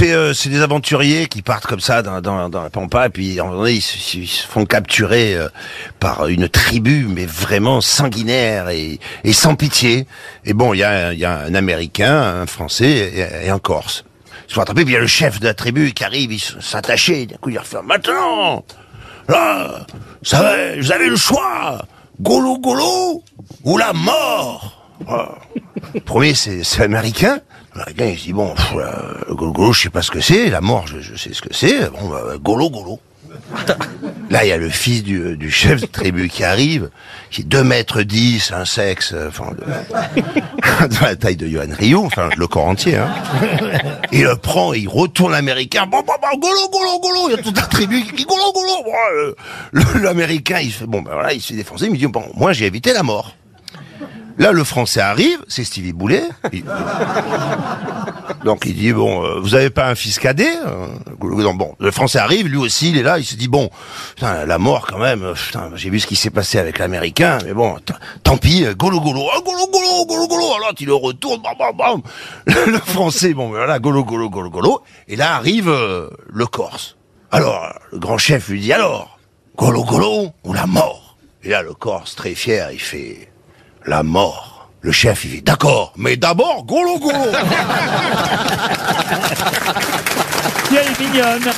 C'est euh, c'est des aventuriers qui partent comme ça dans, la pampa et puis en ils, se- ils se font capturer euh, par une tribu mais vraiment sanguinaire et, sans pitié. Et bon, il y a, un- Américain, un Français et, un Corse. Ils se font attraper puis il y a le chef de la tribu qui arrive, il s- s'attacher, d'un coup il refait maintenant Là, ça va, vous avez le choix Golo Golo ou la mort. Le Premier, c'est américain. L'américain, il se dit, bon, pff, euh, Golo Golo, je sais pas ce que c'est. La mort, je, je sais ce que c'est. Bon, bah, Golo Golo. Là, il y a le fils du, du chef de tribu qui arrive, qui est 2 mètres 10, un sexe, enfin, de, de la taille de Johan Rioux, enfin, le corps entier, hein. Il le prend, et il retourne l'américain, bon, bon, bon, golo, golo, golo, il y a toute la tribu qui dit golo, golo, Bon, euh, l'américain, il fait, bon, ben voilà, il se fait défoncer, il me dit, bon, moi, j'ai évité la mort. Là, le français arrive, c'est Stevie Boulet. Il- Donc il dit bon, euh, vous avez pas un fils cadet euh, Bon, le français arrive, lui aussi, il est là, il se dit bon, putain, la mort quand même. euh, Putain, j'ai vu ce qui s'est passé avec l'américain, mais bon, tant pis. euh, Golo golo, ah, golo golo, golo golo. Alors il le retourne, bam bam bam. Le, le français, bon, voilà, golo golo golo golo. Et là arrive euh, le Corse. Alors le grand chef lui dit alors, golo golo ou la mort? Et là le Corse très fier, il fait la mort. Le chef, il dit d'accord, mais d'abord golo golo. Est mignonne.